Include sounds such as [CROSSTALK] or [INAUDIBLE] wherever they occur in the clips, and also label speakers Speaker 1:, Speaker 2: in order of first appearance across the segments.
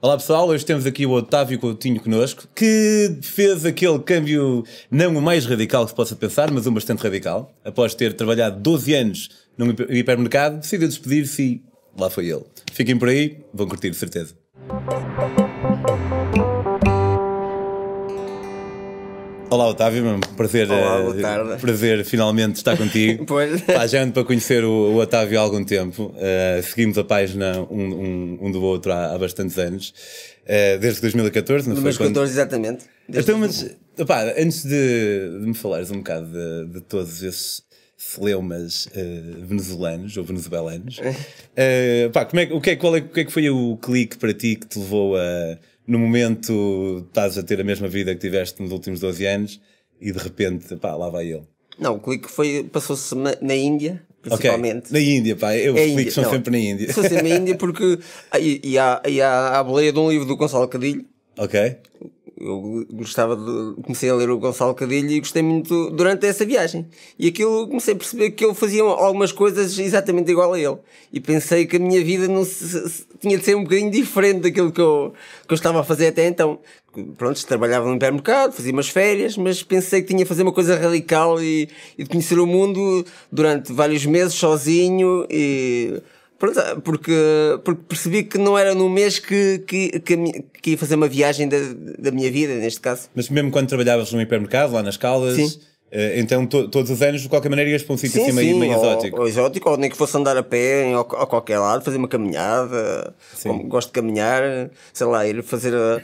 Speaker 1: Olá pessoal, hoje temos aqui o Otávio Coutinho connosco, que fez aquele câmbio não o mais radical que se possa pensar, mas um bastante radical. Após ter trabalhado 12 anos num hipermercado, decidiu despedir-se e lá foi ele. Fiquem por aí, vão curtir, de certeza. Olá Otávio, um prazer,
Speaker 2: Olá, boa
Speaker 1: eh,
Speaker 2: tarde.
Speaker 1: prazer finalmente estar contigo. [LAUGHS]
Speaker 2: Pois.
Speaker 1: Pá, já ando para conhecer o, o Otávio há algum tempo. Eh, seguimos a página um, um, um do outro há, há bastantes anos. Eh, desde 2014, não
Speaker 2: No
Speaker 1: foi?
Speaker 2: mês
Speaker 1: Quando-
Speaker 2: 14, exatamente. Desde-
Speaker 1: Então, mas, opá, antes de, de me falares um bocado de, de todos esses celeumas eh, venezuelanos ou venezuelanos, [LAUGHS] pá, como é, o, que é, qual é, o que é que foi o clique para ti que te levou a, no momento, estás a ter a mesma vida que tiveste nos últimos 12 anos e de repente, pá, lá vai ele.
Speaker 2: Não, o clique foi, passou-se na, na Índia, principalmente.
Speaker 1: na Índia, pá, eu, os
Speaker 2: É
Speaker 1: cliques
Speaker 2: Índia,
Speaker 1: são sempre na Índia.
Speaker 2: Passou sempre na Índia porque. [LAUGHS] E, e, há, e há a boleia de um livro do Gonçalo Cadilho.
Speaker 1: ok?
Speaker 2: Eu gostava de. Comecei a ler o Gonçalo Cadilho e gostei muito durante essa viagem. E aquilo comecei a perceber que ele fazia algumas coisas exatamente igual a ele. E pensei que a minha vida não se- se- tinha de ser um bocadinho diferente daquilo que eu, que eu estava a fazer até então. Pronto, trabalhava no hipermercado, fazia umas férias, mas pensei que tinha de fazer uma coisa radical e, e de conhecer o mundo durante vários meses sozinho e. Porque, porque percebi que não era no mês que, que, que, que ia fazer uma viagem da, da minha vida, neste caso.
Speaker 1: Mas mesmo quando trabalhavas num hipermercado, lá nas Caldas,
Speaker 2: Sim.
Speaker 1: eh, então to- todos os anos, de qualquer maneira, ias para um sítio assim meio, meio
Speaker 2: ou,
Speaker 1: exótico.
Speaker 2: Ou exótico, ou nem que fosse andar a pé em, a, a qualquer lado, fazer uma caminhada. Como gosto de caminhar, sei lá, ir fazer a,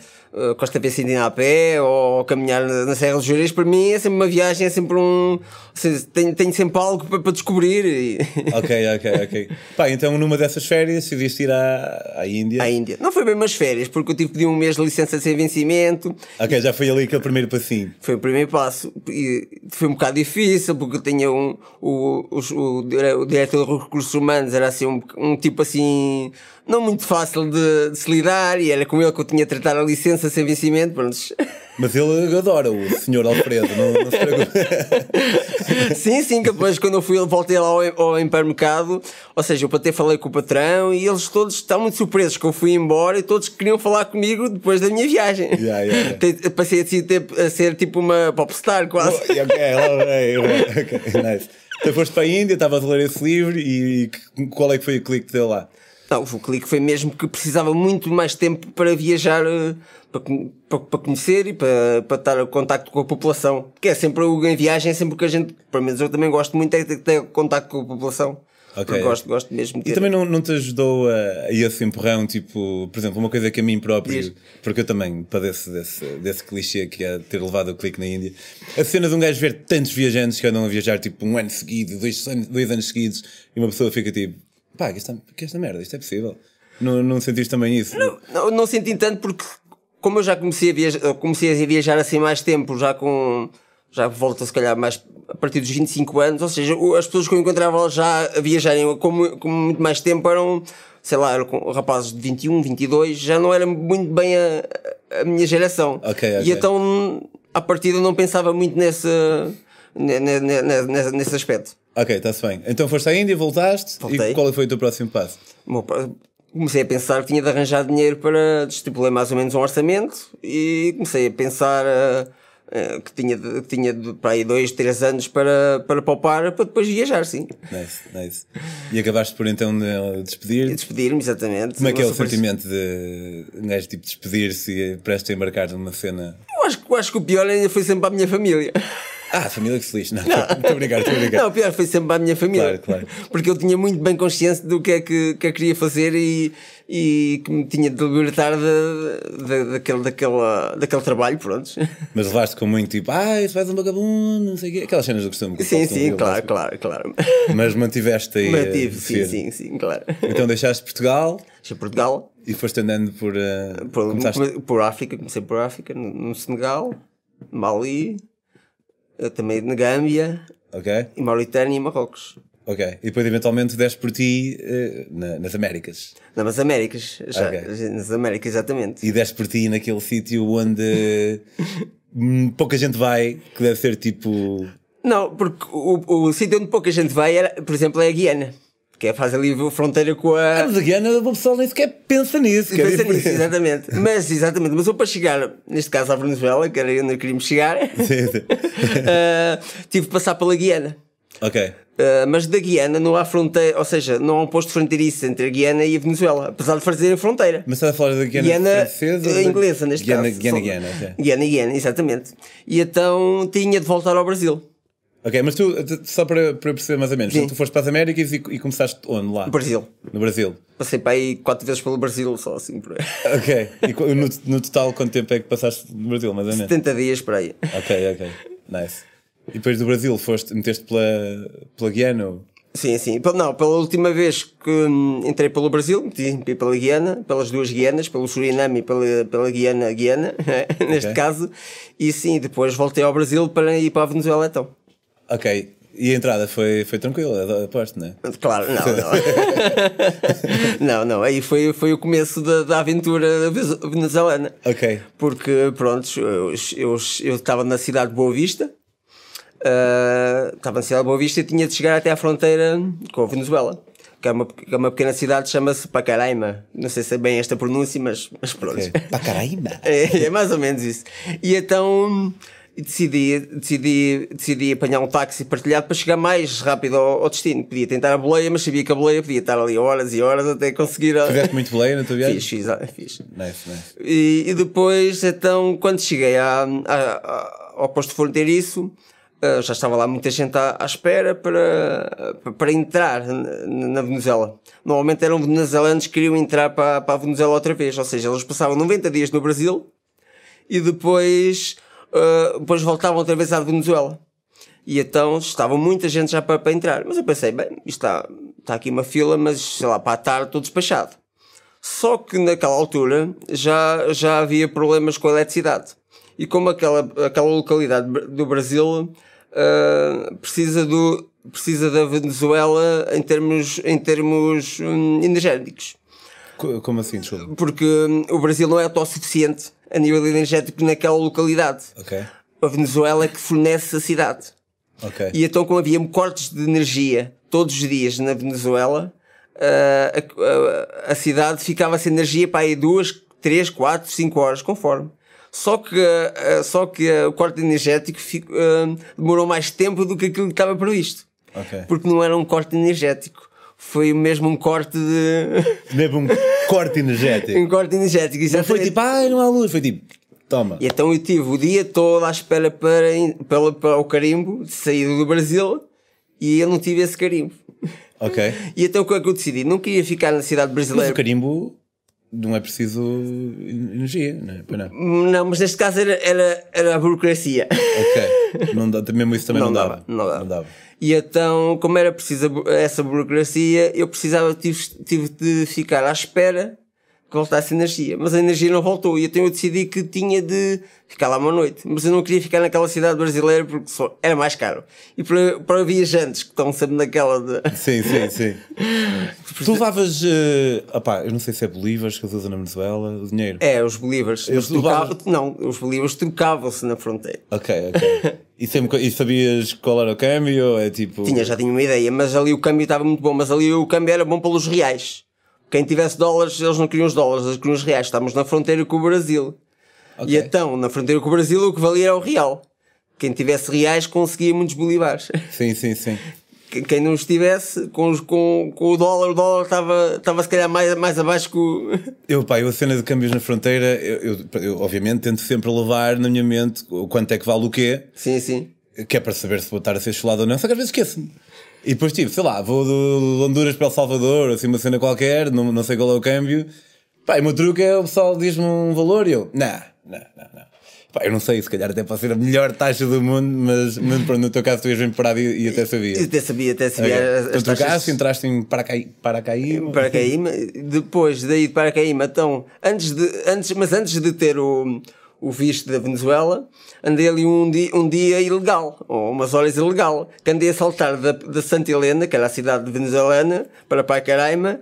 Speaker 2: a Costa Vicentina a pé ou caminhar na, na Serra dos Jureis. Para mim é sempre uma viagem, é sempre um. seja, tenho, tenho sempre algo para, para descobrir. E... [LAUGHS]
Speaker 1: Ok, ok, ok. Pá, então numa dessas férias decidiste ir à, à Índia.
Speaker 2: à Índia. Não foi bem umas férias, porque eu tive que pedir um mês de licença sem vencimento.
Speaker 1: Ok, já foi ali aquele primeiro passinho.
Speaker 2: Foi o primeiro passo. E foi um bocado difícil, porque eu tinha um. O, o, dire- o diretor de recursos humanos era assim um, um tipo assim. Não muito fácil de, de se lidar, e era com ele que eu tinha de tratar a licença sem vencimento. Pronto. [LAUGHS]
Speaker 1: Mas ele adora o senhor Alfredo, não, não se preocupe. [LAUGHS]
Speaker 2: sim, sim, que depois quando eu fui, voltei lá ao, ao hipermercado, ou seja, eu até falei com o patrão e eles todos estavam muito surpresos que eu fui embora e todos queriam falar comigo depois da minha viagem.
Speaker 1: Yeah, yeah. [LAUGHS]
Speaker 2: Passei a ser, a ser tipo uma popstar quase.
Speaker 1: ok, ok, ok, nice. Então foste para a Índia, estavas a ler esse livro e, qual é que foi o clique que deu lá?
Speaker 2: Não, o clique foi mesmo que precisava muito mais tempo para viajar, eh, para, para, para conhecer e para, para estar em contacto com a população. Que é sempre o em viagem, é sempre que a gente, pelo menos eu também gosto muito é de ter contacto com a população.
Speaker 1: Ok.
Speaker 2: Porque Gosto, gosto mesmo de
Speaker 1: E
Speaker 2: ter.
Speaker 1: também não, não te ajudou a, a esse empurrão, tipo, por exemplo, uma coisa que a mim próprio,
Speaker 2: Diz.
Speaker 1: porque eu também padeço desse, desse clichê que é ter levado o clique na Índia, a cena de um gajo ver tantos viajantes que andam a viajar tipo um ano seguido, dois, dois anos seguidos, e uma pessoa fica tipo, pá, que esta, que esta merda, isto é possível. Não, não sentiste também isso?
Speaker 2: Não, não senti tanto porque, como eu já comecei a viajar, comecei a viajar assim mais tempo, já com. Já volto se calhar mais a partir dos 25 anos, ou seja, as pessoas que eu encontrava já a viajarem com, com muito mais tempo eram, sei lá, eram rapazes de 21, 22, já não era muito bem a, a minha geração.
Speaker 1: Ok, ok.
Speaker 2: E então, à partida, não pensava muito nesse, ne- ne- ne- ne- nesse aspecto.
Speaker 1: Ok, está-se bem. Então foste à Índia, voltaste,
Speaker 2: Voltei.
Speaker 1: e qual foi o teu próximo passo?
Speaker 2: Bom, comecei a pensar que tinha de arranjar dinheiro para estipulei mais ou menos um orçamento e comecei a pensar eh, eh, que tinha de, que tinha de, para aí dois, três anos para, para poupar para depois viajar, sim.
Speaker 1: Nice, nice. E acabaste por então de
Speaker 2: E
Speaker 1: despedir
Speaker 2: despedir-me, exatamente.
Speaker 1: Como é que é o
Speaker 2: super-
Speaker 1: sentimento de um gajo tipo despedir-se e prestes a embarcar numa cena?
Speaker 2: Eu acho, que- eu acho que o pior ainda foi sempre para a minha família.
Speaker 1: Ah, família que feliz. Não, a brincar, estou a brincar.
Speaker 2: Não, o pior foi sempre para a minha família.
Speaker 1: Claro, claro.
Speaker 2: Porque eu tinha muito bem consciência do que é que, que eu queria fazer e, e que me tinha de libertar de, de- daquele, daquele, daquele trabalho, pronto.
Speaker 1: Mas levaste com muito tipo, ah, isso faz um vagabundo, não sei o quê. Aquelas cenas do costume. que
Speaker 2: Sim, sim, claro,
Speaker 1: levaste.
Speaker 2: claro, claro.
Speaker 1: Mas mantiveste aí.
Speaker 2: Mantive, sim, sim, sim, claro.
Speaker 1: Então deixaste Portugal
Speaker 2: Deixei Portugal,
Speaker 1: e foste andando por. Uh,
Speaker 2: por,
Speaker 1: começaste-
Speaker 2: come- por África, comecei por África, no, no Senegal, Mali, também na Gâmbia,
Speaker 1: Ok,
Speaker 2: e Mauritânia e Marrocos.
Speaker 1: ok. E depois eventualmente deste por ti eh, na- nas Américas.
Speaker 2: Não, mas Américas, já,
Speaker 1: Ok.
Speaker 2: nas Américas, exatamente.
Speaker 1: E deste por ti naquele sítio onde [LAUGHS] pouca gente vai, que deve ser tipo.
Speaker 2: Não, porque o, o sítio onde pouca gente vai, era, por exemplo, é a Guiana. Que é faz ali a fronteira com a.
Speaker 1: Mas a Guiana, o pessoal nem sequer pensa nisso. é
Speaker 2: Pensa nisso, exatamente. [LAUGHS] Mas, exatamente. Mas eu para chegar, neste caso à Venezuela, que era onde queríamos chegar,
Speaker 1: Sim, sim.
Speaker 2: ah, [LAUGHS] tive que passar pela Guiana.
Speaker 1: ok.
Speaker 2: Uh, mas da Guiana não há fronteira, ou seja, não há um posto fronteiriço entre a Guiana e a Venezuela, apesar de fazerem fronteira.
Speaker 1: Mas estás a falar da Guiana,
Speaker 2: Guiana
Speaker 1: francesa?
Speaker 2: uh, inglesa, neste
Speaker 1: Guiana,
Speaker 2: caso.
Speaker 1: Guiana, Guiana, ok.
Speaker 2: Guiana, Guiana, exatamente. E então tinha de voltar ao Brasil,
Speaker 1: Ok, mas tu, só para, para eu perceber mais ou menos,
Speaker 2: Sim.
Speaker 1: tu foste para as Américas e, e começaste onde lá?
Speaker 2: no Brasil.
Speaker 1: No Brasil.
Speaker 2: Passei para aí quatro vezes pelo Brasil, só assim por aí.
Speaker 1: Ok. E [LAUGHS] no, no total, quanto tempo é que passaste no Brasil, mais ou menos?
Speaker 2: 70 dias por aí.
Speaker 1: Ok, ok. Nice. E depois do Brasil, foste, meteste pela, pela Guiana? ou-
Speaker 2: Sim, sim. Não, pela última vez que hum, entrei pelo Brasil, meti pela Guiana, pelas duas Guianas, pelo Suriname e pela, pela Guiana, Guiana, [LAUGHS] neste
Speaker 1: Ok.
Speaker 2: caso. E sim, depois voltei ao Brasil para ir para a Venezuela então.
Speaker 1: Ok. E a entrada foi, foi tranquila, aposto, não é?
Speaker 2: Claro, não, não. [LAUGHS] não, não. Aí foi, foi o começo da, da aventura venezuelana.
Speaker 1: Ok.
Speaker 2: Porque, pronto, eu eu- eu estava na cidade de Boa Vista, ah, estava na cidade de Boa Vista e tinha de chegar até à fronteira com a Venezuela. Que é uma, que é uma pequena cidade, chama-se Pacaraima. Não sei se é bem esta pronúncia, mas, mas pronto.
Speaker 1: okay. Pacaraíba. [LAUGHS]
Speaker 2: É, é mais ou menos isso. E então decidi, decidi, decidi apanhar um táxi partilhado para chegar mais rápido ao, ao destino. Podia tentar a boleia, mas sabia que a boleia podia estar ali horas e horas até conseguir. A...
Speaker 1: Fizeste muito boleia na tua viagem?
Speaker 2: Fiz, fiz, ah, fiz.
Speaker 1: Nice, nice.
Speaker 2: E, e depois, então, quando cheguei à, à- à- ao posto fronteiriço, ah, já estava lá muita gente à, à espera para, para entrar na, na Venezuela. Normalmente eram venezuelanos que queriam entrar para, para a Venezuela outra vez, ou seja, eles passavam 90 dias no Brasil e depois, ah, depois voltavam outra vez à Venezuela. E então estava muita gente já para, para entrar. Mas eu pensei, bem, isto está, está aqui uma fila, mas sei lá, para a tarde estou despachado. Só que naquela altura já, já havia problemas com a eletricidade. E como aquela, aquela localidade do Brasil ah, precisa, do, precisa da Venezuela em termos, em termos hum, energéticos.
Speaker 1: Co- Como assim, desculpa?
Speaker 2: Porque hum, o Brasil não é autossuficiente a nível energético naquela localidade.
Speaker 1: Ok.
Speaker 2: A Venezuela é que fornece a cidade.
Speaker 1: Ok.
Speaker 2: E então, como havia cortes de energia todos os dias na Venezuela, ah, a, a- a cidade ficava sem energia para aí duas, três, quatro, cinco horas, conforme. Só que, ah, só que ah, o corte energético demorou mais tempo do que aquilo que estava previsto.
Speaker 1: Ok.
Speaker 2: Porque não era um corte energético. Foi mesmo um corte de. [LAUGHS]
Speaker 1: Mesmo um corte energético.
Speaker 2: um corte energético,
Speaker 1: Não foi
Speaker 2: exatamente.
Speaker 1: tipo, ai, não há luz. Foi tipo, toma.
Speaker 2: E então eu tive o dia todo à espera para, para, para o carimbo de saída do Brasil e eu não tive esse carimbo.
Speaker 1: Ok. [LAUGHS]
Speaker 2: E então o que é que eu decidi? Não queria ficar na cidade
Speaker 1: Mas
Speaker 2: brasileira.
Speaker 1: o carimbo não é preciso energia, não é? Pois não.
Speaker 2: Não, mas neste caso era, era, era a burocracia.
Speaker 1: Ok. [LAUGHS] Não dá, mesmo isso também não,
Speaker 2: Não
Speaker 1: dava.
Speaker 2: dava, não dava.
Speaker 1: Não dava.
Speaker 2: E então, como era preciso essa burocracia, eu precisava, tive, tive de ficar à espera que voltasse a energia. Mas a energia não voltou. E então eu decidi que tinha de ficar lá uma noite. Mas eu não queria ficar naquela cidade brasileira porque só era mais caro. E para, para viajantes que estão sempre naquela de.
Speaker 1: Sim, sim, sim. [LAUGHS] tu levavas, eh, opá, eu não sei se é bolívares que eles usam na Venezuela, o dinheiro.
Speaker 2: É, os believers.
Speaker 1: Eles
Speaker 2: trocavam- Não, os believers trocavam-se na fronteira.
Speaker 1: Ok, ok. [LAUGHS] E, sempre, e sabias qual era o câmbio? É tipo.
Speaker 2: Tinha, já tinha uma ideia, mas ali o câmbio estava muito bom. Mas ali o câmbio era bom pelos reais. Quem tivesse dólares, eles não queriam os dólares, eles queriam os reais. Estávamos na fronteira com o Brasil.
Speaker 1: Ok.
Speaker 2: E então, na fronteira com o Brasil, o que valia era o real. Quem tivesse reais conseguia muitos bolívares.
Speaker 1: Sim, sim, sim.
Speaker 2: Quem- não estivesse com, os- com, com o dólar, o dólar estava, estava se calhar mais, mais abaixo que o. [LAUGHS]
Speaker 1: Eu, pá, eu a cena de câmbios na fronteira, eu, eu- eu, obviamente tento sempre levar na minha mente o quanto é que vale o quê,
Speaker 2: Sim, sim.
Speaker 1: que é para saber se vou estar a ser cholado ou não, só que às vezes esqueço-me. E depois, tipo, sei lá, vou de Honduras para El Salvador, assim, uma cena qualquer, não, não sei qual é o câmbio. Pá, e o meu truque é o pessoal diz-me um valor e eu, não, não, não, não. Pá, eu não sei, se calhar até pode ser a melhor taxa do mundo, mas, mas pronto, no teu caso tu ias bem parado e, e até sabia.
Speaker 2: Até sabia, até sabia
Speaker 1: Ok.
Speaker 2: as,
Speaker 1: Tu
Speaker 2: as
Speaker 1: trocaste,
Speaker 2: taxas.
Speaker 1: entraste em Paracaí, Paracaíma.
Speaker 2: Paracaíma, depois daí de Paracaíma, então, antes de, antes, mas antes de ter o, o visto da Venezuela, andei ali um dia, um dia ilegal, ou umas horas ilegal, que andei a saltar da, da Santa Helena, que era a cidade venezuelana, para Pacaraima,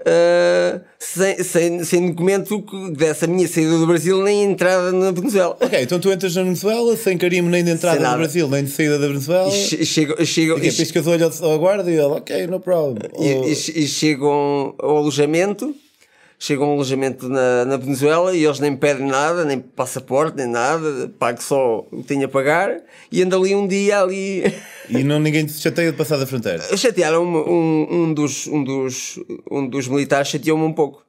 Speaker 2: uh, sem, sem, sem documento que desse a minha saída do Brasil nem entrada na Venezuela.
Speaker 1: Ok, então tu entras na Venezuela sem carimbo nem de entrada do Brasil, nem de saída da Venezuela.
Speaker 2: E chego, chego,
Speaker 1: e piscas o olho ao guarda e ele, ok, no problem.
Speaker 2: E, e, e chegam ao alojamento chego a um alojamento na, na Venezuela e eles nem pedem nada, nem passaporte, nem nada, pago só o que tenho a pagar e ando ali um dia ali.
Speaker 1: E não ninguém te chateia de passar da fronteira? [LAUGHS]
Speaker 2: Chatearam um, um, dos, um, dos, um dos militares chateou-me um pouco.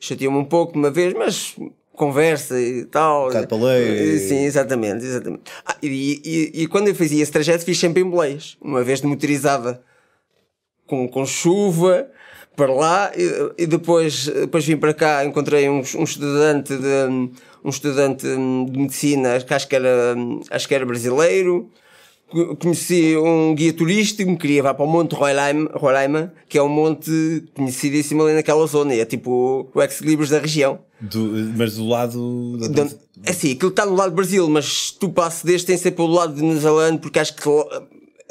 Speaker 2: Chateou-me um pouco uma vez, mas conversa e tal.
Speaker 1: Bocado para lei.
Speaker 2: Sim, exatamente, exatamente. Ah, e, e, e, quando eu fazia esse trajeto fiz sempre em boleias, uma vez de motorizada com, com chuva, para lá e, e, depois, depois vim para cá, encontrei um, um estudante de um estudante de medicina, que acho que era, acho que era brasileiro. Conheci um guia turístico, me queria levar para o Monte Roraima, Roraima que é um monte conhecidíssimo ali naquela zona, é tipo o ex-libris da região.
Speaker 1: Do, mas do lado. Da...
Speaker 2: É assim, aquilo está no lado do Brasil, mas tu passes deste tem sempre pelo lado venezuelano, porque acho que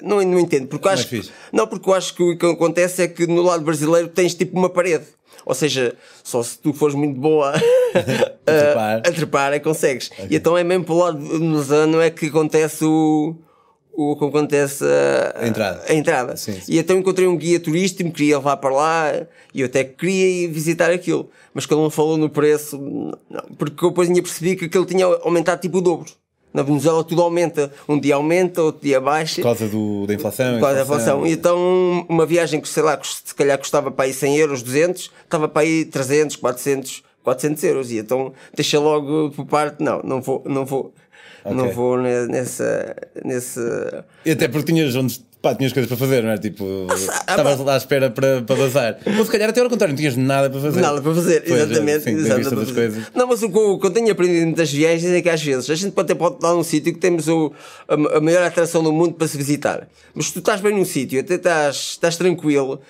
Speaker 2: não, não entendo, porque acho que, não, porque eu acho que o que acontece é que no lado brasileiro tens tipo uma parede. Ou seja, só se tu fores muito boa [LAUGHS] a, trepar. a trepar é consegues. Okay. E então é mesmo pelo lado venezuelano é que acontece o, o que acontece a,
Speaker 1: a entrada.
Speaker 2: A entrada.
Speaker 1: Sim, sim.
Speaker 2: E então encontrei um guia turístico, me queria levar para lá e eu até queria ir visitar aquilo. Mas quando ele falou no preço, não, porque eu depois tinha percebido que aquilo tinha aumentado tipo o dobro. Na Venezuela tudo aumenta. Um dia aumenta, outro dia baixa.
Speaker 1: Por causa do, da inflação.
Speaker 2: Por causa da inflação. E então, uma viagem que, sei lá, se calhar custava para aí 100 euros, 200, estava para aí 300, 400, 400 euros. E então, deixa logo por parte, não, não vou, não vou. Okay. Não vou nessa, nessa.
Speaker 1: E até porque tinhas onde pá, tinhas coisas para fazer, não é? Tipo, estavas lá à espera para, para bazar. Ou se calhar até ao contrário, não tinhas nada para fazer.
Speaker 2: Nada para fazer, pois, exatamente. Sim, exatamente coisas. Não, mas o que, eu, tenho aprendido das viagens é que às vezes a gente até pode estar num sítio que temos o, a, a maior atração do mundo para se visitar. Mas se tu estás bem num sítio, até estás, estás tranquilo,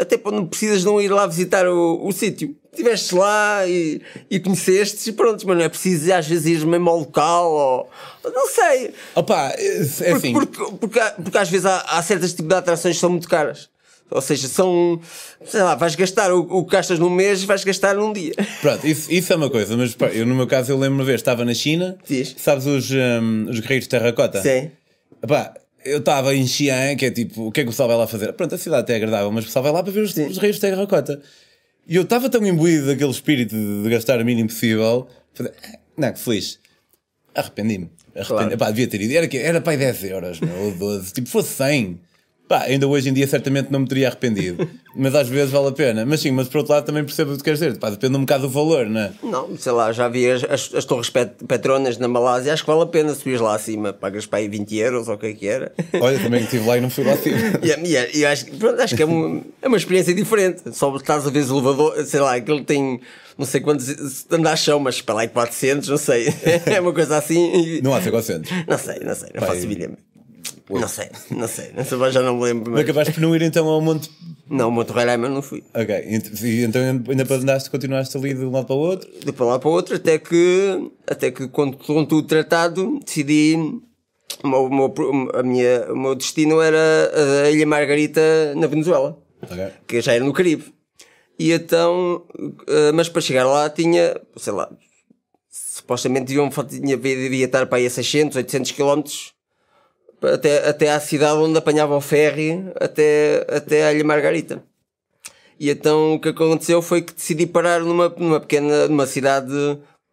Speaker 2: até não precisas não ir lá visitar o, o sítio. Estiveste lá e, e conheceste e pronto, mas não é preciso às vezes ir mesmo ao local ou não sei.
Speaker 1: Opa, é assim.
Speaker 2: Porque, porque, porque, porque às vezes há, há certos tipos de atrações que são muito caras. Ou seja, são. Sei lá, vais gastar o, o que gastas num mês, vais gastar num dia.
Speaker 1: Pronto, isso, isso é uma coisa, mas pá, eu no meu caso eu lembro uma vez, estava na China,
Speaker 2: Diz.
Speaker 1: sabes os, um, os guerreiros de terracota?
Speaker 2: Sim.
Speaker 1: Epá, eu estava em Xi'an, que é tipo, o que é que o pessoal vai lá fazer? Pronto, a cidade até é agradável, mas o pessoal vai lá para ver os, os reis de terracota. E eu estava tão imbuído daquele espírito de, de gastar o mínimo possível, fazer, ah, não, que feliz. Arrependi-me. Arrependi. Claro. devia ter ido. Era, era para 10 euros, meu, ou 12. Tipo, fosse 100. Pá, ainda hoje em dia certamente não me teria arrependido. [LAUGHS] mas às vezes vale a pena. Mas sim, mas por outro lado também percebo o que queres dizer. Pá, depende um bocado do valor, não é?
Speaker 2: Não, sei lá, já vi as, as, as torres pet, Petronas na Malásia, acho que vale a pena subir lá acima. Pagas para aí 20 euros ou o que é que era. [LAUGHS]
Speaker 1: Olha, também estive lá e não fui lá acima. [LAUGHS]
Speaker 2: e, e, e acho, pronto, acho que é uma, é uma experiência diferente. Só estás a ver o elevador, sei lá, aquele tem não sei quantos anda a chão, mas para lá é 400, não sei. é uma coisa assim.
Speaker 1: Não há 400.
Speaker 2: Não sei, não sei, não Pai, faço ideia. Não sei, não sei, não sei, já não me lembro.
Speaker 1: Mas acabaste por não ir então ao Monte.
Speaker 2: Não, ao Monte Roraima não fui.
Speaker 1: Ok, então ainda para andaste, continuaste ali de um lado para o outro?
Speaker 2: De para lá para o outro, até que, até que com, com tudo tratado, decidi. O meu, a minha, o meu destino era a Ilha Margarita na Venezuela,
Speaker 1: okay.
Speaker 2: que já era no Caribe. E então, eh, mas para chegar lá tinha, sei lá, supostamente tinha, devia estar para aí a 600, 800 quilómetros até, até à cidade onde apanhava o ferry até, até a Ilha Margarita. E então o que aconteceu foi que decidi parar numa, numa pequena numa cidade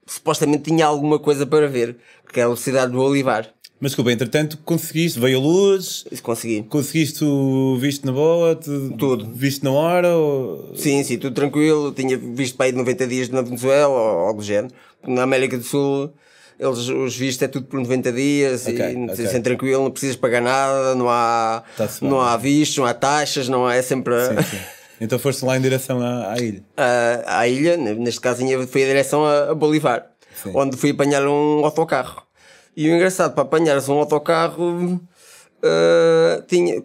Speaker 2: supostamente tinha alguma coisa para ver, que era a cidade do Olivar.
Speaker 1: Mas desculpa, entretanto conseguiste, veio a luz.
Speaker 2: Isso consegui.
Speaker 1: Conseguiste o visto na boa?
Speaker 2: Tudo.
Speaker 1: Visto na hora? Ou...
Speaker 2: Sim, sim, tudo tranquilo. Tinha visto para aí de 90 dias na Venezuela ou algo do género. Na América do Sul eles, os vistos é tudo por 90 dias okay, e okay. sem tranquilo, não precisas pagar nada, não há, não há vistos, não há taxas, não há, é sempre.
Speaker 1: Sim, sim. Então foste lá em direção à, à ilha? [LAUGHS]
Speaker 2: Uh, à ilha, neste caso fui em direção a, a Bolivar, sim. onde fui apanhar um autocarro. E o engraçado, para apanhares um autocarro, uh, tinha,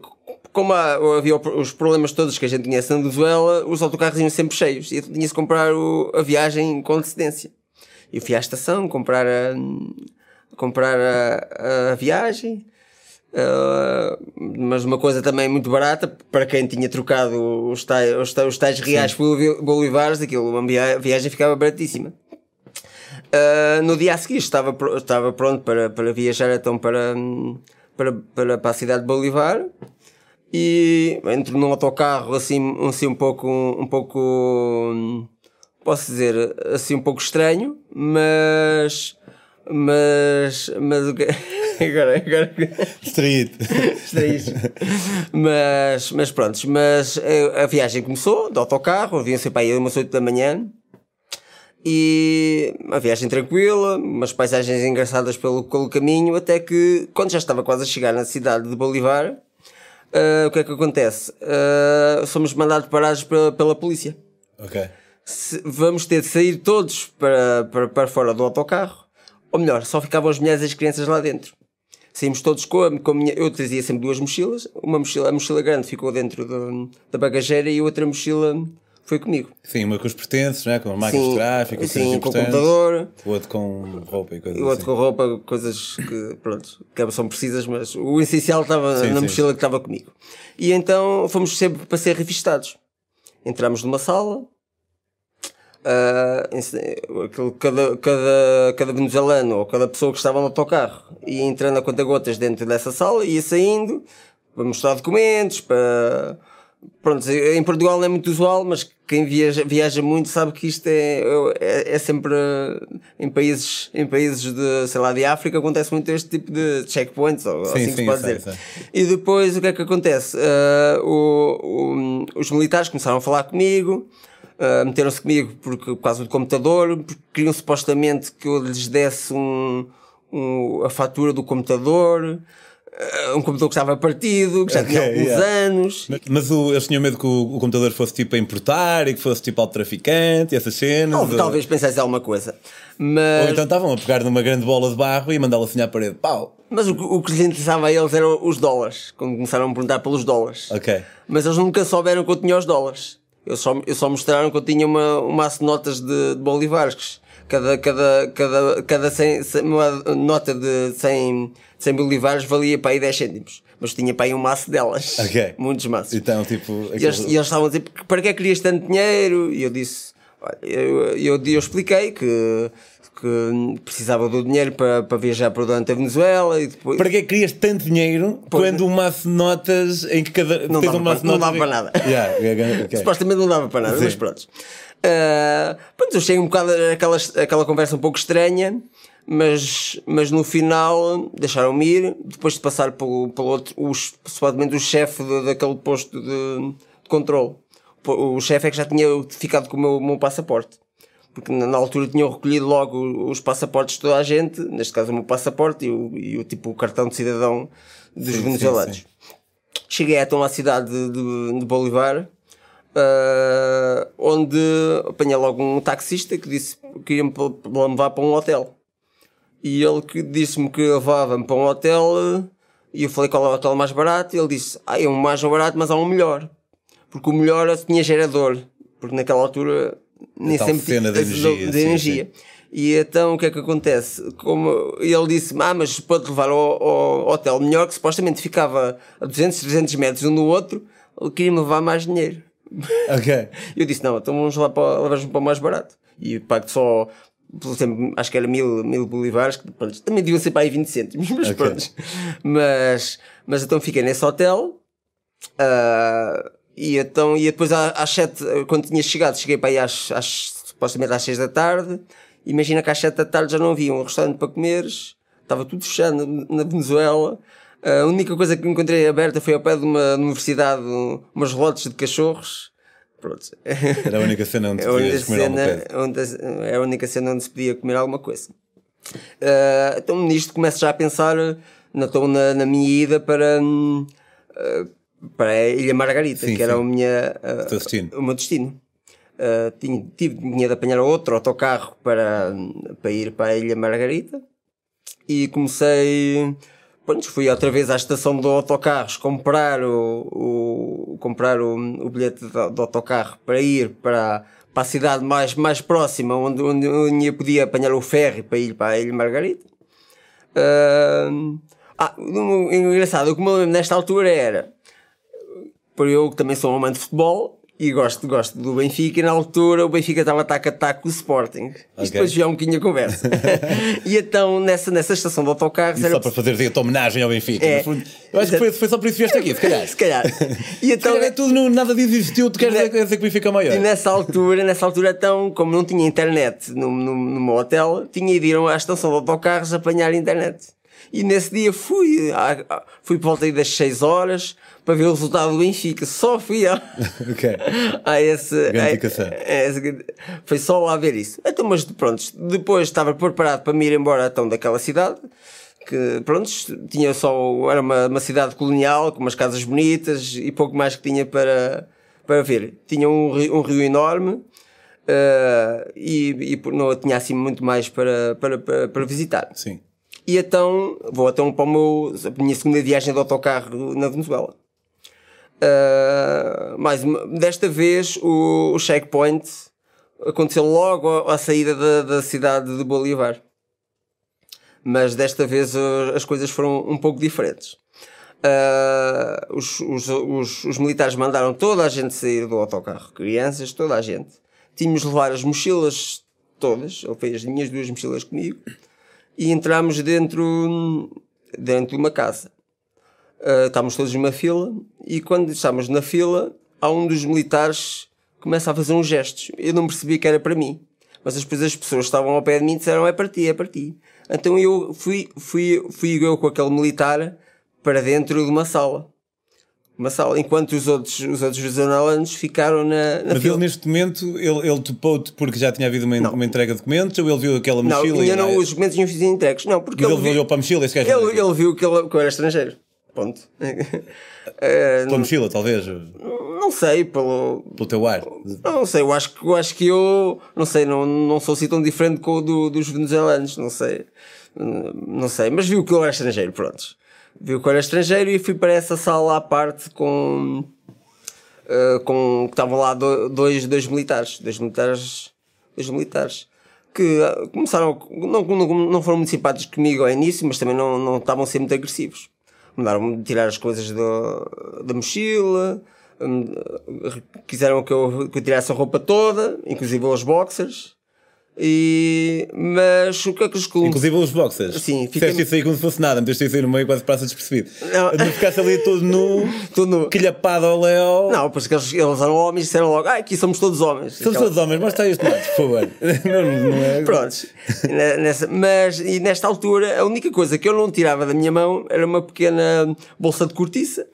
Speaker 2: como havia os problemas todos que a gente conhece na Venezuela, os autocarros iam sempre cheios e tinha-se comprar o, a viagem com antecedência. Eu fui à estação comprar a, comprar a, a viagem. Uh, mas uma coisa também muito barata para quem tinha trocado os tais, os tais, os tais reais por bolívares, aquilo, uma viagem ficava baratíssima. Uh, no dia a seguir estava, estava pronto para, para viajar então para, para, para, para a cidade de Bolivar e entro num autocarro assim, assim um pouco um pouco posso dizer assim um pouco estranho mas mas mas [LAUGHS] agora agora [LAUGHS]
Speaker 1: distraído
Speaker 2: mas mas pronto mas a, a viagem começou do autocarro havia sempre aí umas 8 da manhã e uma viagem tranquila, umas paisagens engraçadas pelo, pelo caminho, até que, quando já estava quase a chegar na cidade de Bolivar, uh, o que é que acontece? Uh, somos mandados parados pela, pela polícia.
Speaker 1: Ok.
Speaker 2: Vamos ter de sair todos para, para, para fora do autocarro, ou melhor, só ficavam as mulheres e as crianças lá dentro. Saímos todos com a, com a minha. Eu trazia sempre duas mochilas. Uma mochila, a mochila grande ficou dentro do, da bagageira e outra mochila foi comigo.
Speaker 1: Sim, uma com os pertences, né? com máquinas de tráfico,
Speaker 2: sim, com o computador.
Speaker 1: O outro com roupa e coisas
Speaker 2: O outro
Speaker 1: assim.
Speaker 2: com roupa, coisas que, pronto, que são precisas, mas o essencial estava sim, na sim. mochila que estava comigo. E então fomos sempre para ser revistados. Entramos numa sala, uh, cada, cada, cada venezuelano ou cada pessoa que estava no autocarro ia entrando a conta gotas dentro dessa sala, ia saindo para mostrar documentos, para Pronto, em Portugal não é muito usual, mas quem viaja, viaja muito sabe que isto é, é, é, sempre em países, em países de, sei lá, de África acontece muito este tipo de checkpoints, ou sim, assim sim, se pode sei, dizer. Sei. E depois o que é que acontece? Uh, o, o, os militares começaram a falar comigo, uh, meteram-se comigo porque, por causa do computador, porque queriam supostamente que eu lhes desse um, um, a fatura do computador. Uh, um computador que estava partido, que já okay, tinha alguns yeah. anos.
Speaker 1: Mas, mas o, eles tinham medo que o, o, computador fosse tipo a importar e que fosse tipo ao traficante e essas cenas?
Speaker 2: Ou, ou... Talvez pensasse alguma coisa. Mas...
Speaker 1: Ou então estavam a pegar numa grande bola de barro e mandá-la assim à parede. Pau!
Speaker 2: Mas o, o que lhes interessava a eles eram os dólares, quando começaram a perguntar pelos dólares.
Speaker 1: Ok.
Speaker 2: Mas eles nunca souberam que eu tinha os dólares. Eles só, eles só mostraram que eu tinha uma, um maço de notas de, de bolivares. Cada, cada, cada, cada 100, uma nota de 100 100 bolivares valia para aí 10 cêntimos. Mas tinha para aí um maço delas.
Speaker 1: Ok. [LAUGHS]
Speaker 2: Muitos maços.
Speaker 1: Então, tipo.
Speaker 2: E, eles, e eles estavam a dizer, para que é que querias tanto dinheiro? E eu disse, eu, eu, eu expliquei que, que precisava do dinheiro para, para viajar para durante a Venezuela e depois...
Speaker 1: Para que é que querias tanto dinheiro pois quando um maço de notas em que cada.
Speaker 2: Não, dava, um maço para, não dava para nada.
Speaker 1: Yeah, okay.
Speaker 2: Supostamente não dava para nada, Sim. mas pronto. Uh, pronto, eu cheguei um bocado aquela, aquela conversa um pouco estranha mas, mas no final deixaram-me ir, depois de passar pelo, pelo outro, os, supostamente o chefe daquele posto de, de controle. O, o chefe é que já tinha ficado com o meu, meu passaporte. Porque na, altura tinham recolhido logo os passaportes de toda a gente, neste caso o meu passaporte e o, e o tipo o cartão de cidadão dos sim, venezuelanos. Sim, sim. Cheguei então à cidade de, de, Bolivar, uh, onde apanhei logo um taxista que disse que ia-me levar para um hotel. E ele que disse-me que levava-me para um hotel e eu falei qual é o hotel mais barato e ele disse, ah, é um mais barato, mas há um melhor. Porque o melhor tinha gerador. Porque naquela altura nem sempre
Speaker 1: tinha de energia.
Speaker 2: De energia. Sim, sim. E então o que é que acontece? Como ele disse, ah, mas pode levar ao, ao hotel melhor, que supostamente ficava a 200, 300 metros um do outro, ele queria-me levar mais dinheiro. [LAUGHS]
Speaker 1: Ok.
Speaker 2: eu disse, não, então vamos lá para, levar-me para o mais barato. E pago só por exemplo, acho que era mil, mil bolívares, que pronto, também deviam ser para aí 20 cêntimos, mas okay. pronto. Mas, mas então fiquei nesse hotel, uh, e então, e depois às 7, quando tinha chegado, cheguei para aí às, às, supostamente às 6 da tarde, imagina que às 7 da tarde já não havia um restaurante para comeres, estava tudo fechado na, Venezuela, a única coisa que encontrei aberta foi ao pé de uma universidade, umas lotes de cachorros, Pronto. [LAUGHS]
Speaker 1: Era a única cena onde se podia comer
Speaker 2: alguma coisa. Onde, é a única cena onde se podia comer alguma coisa. Uh, então nisto começo já a pensar na, então, na, na minha ida para, uh, para a Ilha Margarita, sim, que era o, minha, uh,
Speaker 1: destino.
Speaker 2: o meu destino. Uh, tinha, tive, tinha de apanhar outro autocarro para, para ir para a Ilha Margarita e comecei Pronto, fui outra vez à estação de autocarros comprar o, o comprar o, o bilhete do, autocarro para ir para, para a cidade mais, mais próxima, onde, onde, onde eu podia apanhar o ferry para ir para a Ilha Margarita. Uh, Ah, engraçado, o que me lembro nesta altura era. Por eu que também sou um amante de futebol e gosto, gosto do Benfica, e na altura o Benfica estava taco a taco com o Sporting. Isto
Speaker 1: Ok.
Speaker 2: depois já um bocadinho a conversa. [LAUGHS] e então, nessa, nessa estação de autocarros,
Speaker 1: E
Speaker 2: era
Speaker 1: só para fazer a homenagem ao Benfica.
Speaker 2: É.
Speaker 1: fundo. Eu acho que foi, foi só por isso que vieste aqui, se calhar. [LAUGHS]
Speaker 2: se calhar. E então,
Speaker 1: Se calhar é tudo, não, nada disso existiu, tu queres dizer, que o Benfica é maior.
Speaker 2: E nessa altura, nessa altura, então, como não tinha internet no, no, no meu hotel, tinha ido ir à estação de autocarros apanhar internet. E nesse dia fui, à- fui por volta das 6 horas para ver o resultado do Benfica. Só fui a, [LAUGHS]
Speaker 1: Ok. [LAUGHS]
Speaker 2: a esse. A- a esse- foi só lá ver isso. Então, mas pronto, depois estava preparado para me ir embora então daquela cidade. Que pronto, tinha só. Era uma, uma cidade colonial com umas casas bonitas e pouco mais que tinha para, para ver. Tinha um, rio- um rio enorme eh, e, e não tinha assim muito mais para, para, para, para visitar.
Speaker 1: Sim.
Speaker 2: E então vou então para meu, a minha segunda viagem de autocarro na Venezuela. Uh, mais uma- desta vez o, o checkpoint aconteceu logo à, à saída da, da cidade de Bolivar. Mas desta vez uh, as coisas foram um pouco diferentes. Uh, os, os, os, os militares mandaram toda a gente sair do autocarro, crianças, toda a gente. Tínhamos de levar as mochilas todas, ele fez as minhas duas mochilas comigo, e entramos dentro, dentro de uma casa. Uh, estávamos todos numa fila e quando estávamos na fila, há um dos militares começa a fazer uns gestos. Eu não percebi que era para mim. Mas depois as pessoas estavam ao pé de mim disseram é para ti, é para ti. Então eu fui, fui, fui eu com aquele militar para dentro de uma sala. Uma sala, enquanto os outros, os outros venezuelanos ficaram na, na
Speaker 1: Mas
Speaker 2: fila.
Speaker 1: ele neste momento, ele, ele topou-te porque já tinha havido uma, uma entrega de documentos ou ele viu aquela
Speaker 2: Não,
Speaker 1: mochila
Speaker 2: ainda
Speaker 1: e
Speaker 2: não, os documentos não fizeram entregues. Não, porque ele,
Speaker 1: ele
Speaker 2: viu,
Speaker 1: olhou para a mochila e esse gajo
Speaker 2: ele, ele viu que, ele, que eu era estrangeiro. Ponto. [LAUGHS] Eh,
Speaker 1: Pela mochila, talvez,
Speaker 2: não sei, pelo,
Speaker 1: pelo teu ar.
Speaker 2: Não sei, eu acho que eu, acho que eu não sei, não, não sou assim tão diferente com o do, dos venezuelanos, não sei. Hum, Não sei, mas viu que eu era estrangeiro, pronto. Viu que eu era estrangeiro e fui para essa sala à parte com. eh, com que estavam lá do- dois, dois militares. Dois militares. Dois militares. Que ah, começaram. Não, não, não foram muito simpáticos comigo ao início, mas também não, não estavam a ser muito agressivos. Mandaram-me tirar as coisas do, da mochila, hum, quiseram que eu, que eu tirasse a roupa toda, inclusive os boxers. E, mas o que é que os clubes.
Speaker 1: Inclusive os boxers.
Speaker 2: Sim, fica-
Speaker 1: Fizeste isso aí como se fosse nada, meteste isso aí no meio quase passa despercebido.
Speaker 2: Não.
Speaker 1: Não ficasse ali todo nu, [LAUGHS]
Speaker 2: Tudo no-
Speaker 1: quilhapado ao Léo.
Speaker 2: Não, pois que eles, eles eram homens e disseram logo, ah, aqui somos todos homens.
Speaker 1: Somos
Speaker 2: Aquela-
Speaker 1: todos homens, mas está este mato, por favor. [LAUGHS] Não, não é?
Speaker 2: Prontos. Ne- Nessa, mas, e nesta altura, a única coisa que eu não tirava da minha mão era uma pequena bolsa de cortiça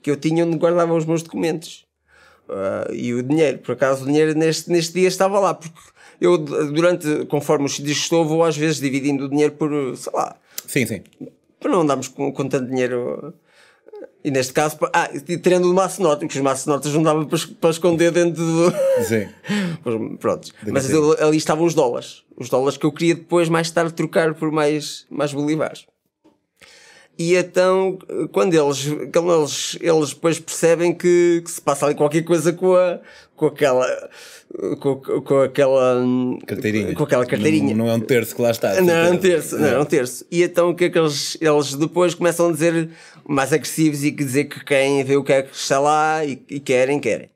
Speaker 2: que eu tinha onde guardava os meus documentos. Ah, e o dinheiro, por acaso o dinheiro neste, neste dia estava lá, porque eu durante, conforme os que estou, vou às vezes dividindo o dinheiro por, sei lá,
Speaker 1: Sim, sim.
Speaker 2: para não andarmos com, com tanto dinheiro. E neste caso, ah, e tirando o maço-nota, porque os maço-notas não dava para, para esconder dentro do. [LAUGHS]
Speaker 1: Sim.
Speaker 2: Pronto. Mas
Speaker 1: ser.
Speaker 2: eu- ali estavam os dólares. Os dólares que eu queria depois, mais tarde, trocar por mais, mais bolivares. E então, quando eles, quando eles, eles depois percebem que, que se passa ali qualquer coisa com, a, com aquela. Com, com aquela.
Speaker 1: Carteirinha.
Speaker 2: Com aquela carteirinha.
Speaker 1: Não, não é um terço que lá está.
Speaker 2: Não, era um terço, não, era um terço. E então o que é que eles, eles depois começam a dizer mais agressivos e dizer que querem ver o que é que está lá e, e querem, querem.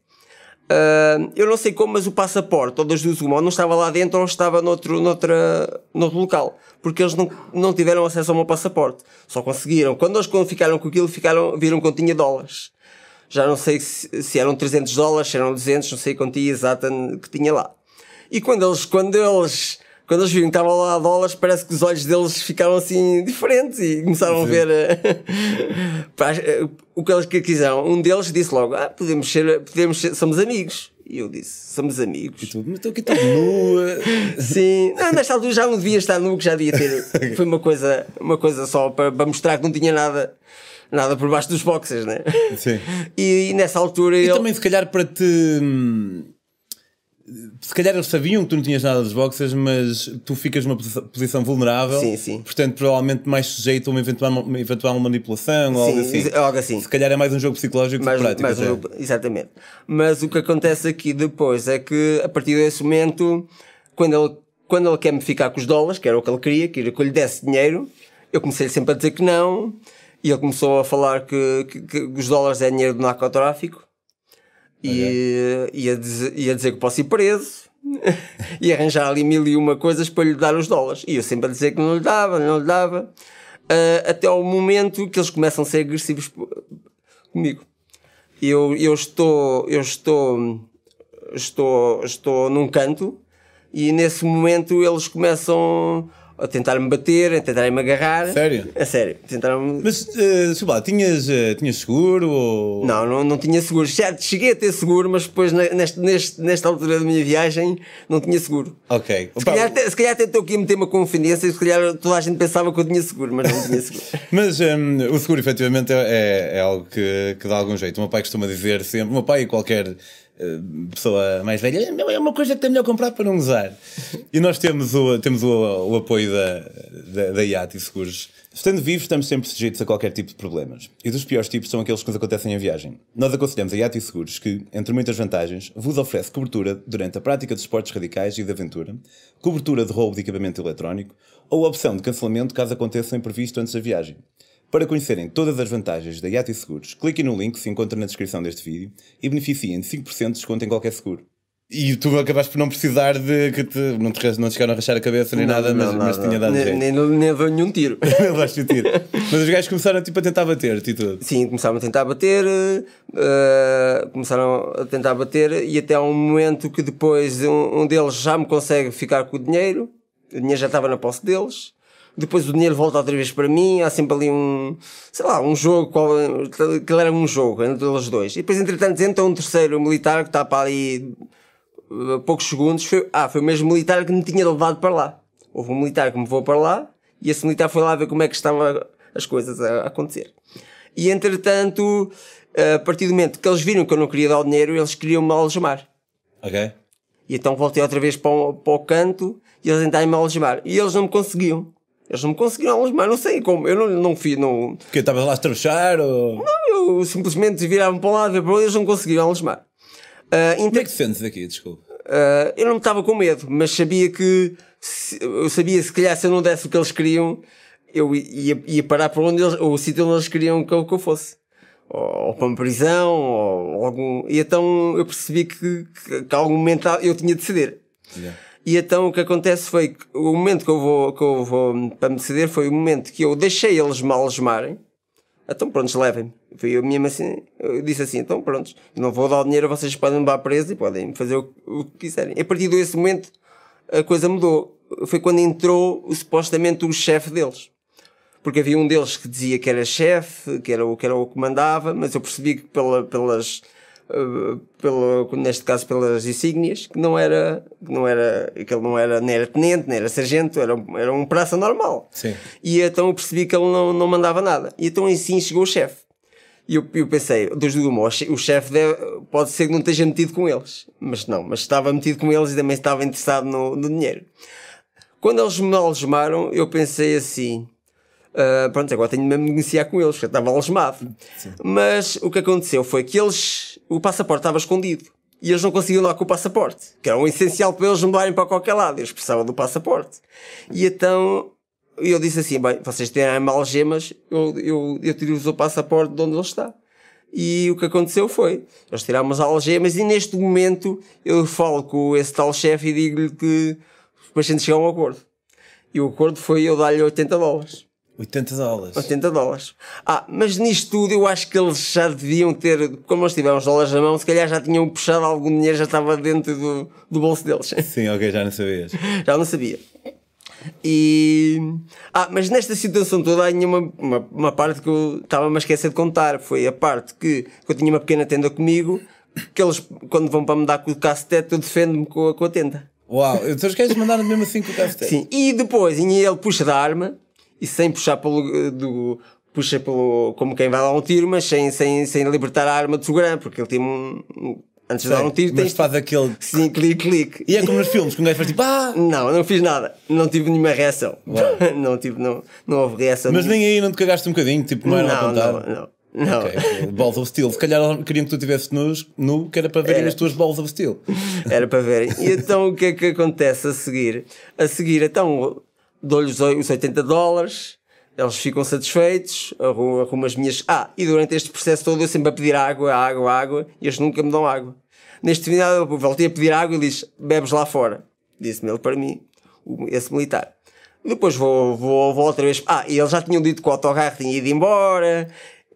Speaker 2: Ah, eu não sei como, mas o passaporte, ou das duas uma, ou não estava lá dentro ou estava noutro, noutra, noutro local. Porque eles não, não tiveram acesso ao meu passaporte. Só conseguiram. Quando eles ficaram com aquilo, ficaram, viram que eu tinha dólares. Já não sei se, se eram 300 dólares, se eram 200, não sei a quantia exata que tinha lá. E quando eles, quando eles, quando eles viram que estavam lá dólares, parece que os olhos deles ficaram assim diferentes e começaram a ver eh, [LAUGHS] eh, o que eles quiseram. Um deles disse logo: Ah, podemos ser, podemos ser, somos amigos. E eu disse: Somos amigos.
Speaker 1: Tu, mas estou aqui todo nu. eh. [LAUGHS]
Speaker 2: Sim, não, nesta altura já não devia estar nu, que já devia ter. [LAUGHS] Foi uma coisa, uma coisa só para, para mostrar que não tinha nada, nada por baixo dos boxers, né?
Speaker 1: Sim. [LAUGHS]
Speaker 2: E, e nessa altura
Speaker 1: E
Speaker 2: ele.
Speaker 1: também, se calhar, para te. hum, Se calhar eles sabiam que tu não tinhas nada dos boxers, mas tu ficas numa posi- posição vulnerável.
Speaker 2: Sim, sim.
Speaker 1: Portanto, provavelmente mais sujeito a uma eventual, uma eventual manipulação ou algo
Speaker 2: Sim,
Speaker 1: assim.
Speaker 2: algo assim.
Speaker 1: Se calhar é mais um jogo psicológico
Speaker 2: mais,
Speaker 1: que prático.
Speaker 2: mais um jogo- exatamente. Mas o que acontece aqui depois é que a partir desse momento, quando ele, quando ele quer me ficar com os dólares, que era o que ele queria, queria que eu lhe desse dinheiro, Eu comecei sempre a dizer que não, e ele começou a falar que, que, que os dólares é dinheiro do narcotráfico, e, e, a dizer, e a dizer que posso ir preso, [LAUGHS] e arranjar ali mil e uma coisas para lhe dar os dólares. E eu sempre a dizer que não lhe dava, não lhe dava, uh, até ao momento que eles começam a ser agressivos comigo. Eu, eu estou, eu estou, estou, estou num canto e nesse momento eles começam a tentar-me bater, a tentar-me agarrar.
Speaker 1: Sério?
Speaker 2: É sério. Tentaram
Speaker 1: Mas, uh, sei lá, tinhas, uh, tinhas seguro ou...
Speaker 2: Não, não, não tinha seguro. Já cheguei a ter seguro, mas depois neste, neste, nesta altura da minha viagem não tinha seguro.
Speaker 1: Ok.
Speaker 2: Se calhar, até, se calhar até estou aqui a meter uma confidência e se calhar toda a gente pensava que eu tinha seguro, mas não tinha seguro. [LAUGHS]
Speaker 1: mas um, o seguro efetivamente é, é algo que, que dá algum jeito. O meu pai costuma dizer sempre, o meu pai e qualquer eh, pessoa mais velha, é uma coisa que é melhor comprar para não usar. E nós temos o, temos o, o apoio da, da, da IAT e Seguros. Estando vivos, estamos sempre sujeitos a qualquer tipo de problemas. E dos piores tipos são aqueles que nos acontecem em viagem. Nós aconselhamos a IAT e Seguros que, entre muitas vantagens, vos oferece cobertura durante a prática de esportes radicais e de aventura, cobertura de roubo de equipamento eletrónico ou a opção de cancelamento caso aconteça imprevisto antes da viagem. Para conhecerem todas as vantagens da Yati Seguros, cliquem no link que se encontra na descrição deste vídeo e beneficiem de 5% de desconto em qualquer seguro. E tu acabaste por não precisar de que te, não, te, não te chegaram a rachar a cabeça nem não, nada, não, mas, mas tinha dado
Speaker 2: nem,
Speaker 1: jeito.
Speaker 2: Nem, nem, deu nenhum tiro. [LAUGHS]
Speaker 1: Levaste o tiro. Mas os gajos começaram tipo, a tentar bater e tudo.
Speaker 2: Sim, começaram a tentar bater, uh, começaram a tentar bater e até há um momento que depois um, um deles já me consegue ficar com o dinheiro, o dinheiro já estava na posse deles depois o dinheiro volta outra vez para mim, há sempre ali um, sei lá, um jogo, qual, aquilo era um jogo entre eles dois. E depois, entretanto, entra um terceiro militar que está para ali uh, poucos segundos. Foi, ah, foi o mesmo militar que me tinha levado para lá. Houve um militar que me levou para lá e esse militar foi lá ver como é que estavam as coisas a, acontecer. E entretanto, uh, a partir do momento que eles viram que eu não queria dar o dinheiro, eles queriam me algemar.
Speaker 1: Ok.
Speaker 2: E então voltei outra vez para o, para o canto e eles tentaram me algemar. E eles não me conseguiam. Eles não me conseguiram algemar, não sei como. Eu não, não fiz. Não...
Speaker 1: Porque estavas lá a estrabuchar ou.
Speaker 2: Não, eu simplesmente virava para um lado e para o outro eles não conseguiram algemar.
Speaker 1: Uh, inter... Como é que te sentes aqui? Desculpa.
Speaker 2: Uh, eu não estava com medo, mas sabia que. Se, eu sabia se calhar se eu não desse o que eles queriam, eu ia, ia parar para onde eles. ou o sítio onde eles queriam que eu, que eu fosse. Ou, ou, para uma prisão, ou algum. E então eu percebi que, que, que a algum momento eu tinha de ceder. Yeah. E então o que acontece foi que o momento que eu vou, que eu vou para me decidir foi o momento que eu deixei eles mal algemarem. Então prontos, levem-me. Eu mesmo assim, eu disse assim, então prontos, não vou dar o dinheiro, vocês podem levar preso e podem fazer o, o que quiserem. E a partir desse momento a coisa mudou. Foi quando entrou supostamente o chefe deles. Porque havia um deles que dizia que era chefe, que era o que era o que mandava, mas eu percebi que pela, pelas pelo, neste caso pelas insígnias, que não era, que não era, que ele não era, nem era tenente, nem era sargento, era, era um praça normal.
Speaker 1: Sim.
Speaker 2: E então eu percebi que ele não, não mandava nada. E então assim chegou o chefe. E eu, eu pensei, dos do o chefe pode ser que não esteja metido com eles. Mas não, mas estava metido com eles e também estava interessado no, no dinheiro. Quando eles me algemaram, eu pensei assim, Uh, pronto, agora tenho mesmo de negociar com eles, porque eu estava algemado. Mas o que aconteceu foi que eles, o passaporte estava escondido. E eles não conseguiam lá com o passaporte, que era um essencial para eles não darem para qualquer lado. Eles precisavam do passaporte. E então eu disse assim: bem, vocês têm algemas, eu, eu, eu tiro-vos o passaporte de onde ele está. E o que aconteceu foi, eles tiraram as algemas e neste momento eu falo com esse tal chefe e digo-lhe que a gente chegar a um acordo. E o acordo foi eu dar-lhe 80 dólares.
Speaker 1: 80 dólares.
Speaker 2: 80 dólares. Ah, mas nisto tudo eu acho que eles já deviam ter, como nós tivemos dólares na mão, se calhar já tinham puxado algum dinheiro, já estava dentro do, do bolso deles. [LAUGHS]
Speaker 1: Sim, ok, já não sabias.
Speaker 2: já não sabia. E. Ah, mas nesta situação toda há uma, uma, uma parte que eu estava-me a esquecer de contar. Foi a parte que, que eu tinha uma pequena tenda comigo, que eles, quando vão para me dar com o cacetete, eu defendo-me com, com a tenda.
Speaker 1: Uau, então os queres mandar mesmo assim com o cacetete?
Speaker 2: Sim, e depois ele puxa da arma e sem puxar pelo. Eh, do, puxa pelo. como quem vai dar um tiro, mas sem, sem, sem libertar a arma de segurança, porque ele tem um. Antes Sei, de dar um tiro,
Speaker 1: mas faz aquele.
Speaker 2: Sim, clique, clique.
Speaker 1: E é como nos filmes, um gajo faz tipo. Ah!
Speaker 2: Não, não fiz nada. Não tive nenhuma reação. [LAUGHS] não, tive, não, não houve reação.
Speaker 1: Mas nem aí não te cagaste um bocadinho, tipo, não era não,
Speaker 2: não, não. Não.
Speaker 1: Okay. Balls of Steel. Se calhar queriam que tu estivesse nu, nu, que era para verem era. as tuas Balls of Steel.
Speaker 2: Era para verem. E então o que é que acontece a seguir? A seguir, então dou-lhes os 80 dólares, eles ficam satisfeitos, arrumo, arrumo as minhas. Ah, e durante este processo todo eu sempre a pedir água, água, água, e eles nunca me dão água. Neste final eu voltei a pedir água e ele diz: bebes lá fora. Disse-me ele para mim, esse militar. Depois vou, vou, vou outra vez. Ah, e eles já tinham dito que o autocarro tinha ido embora.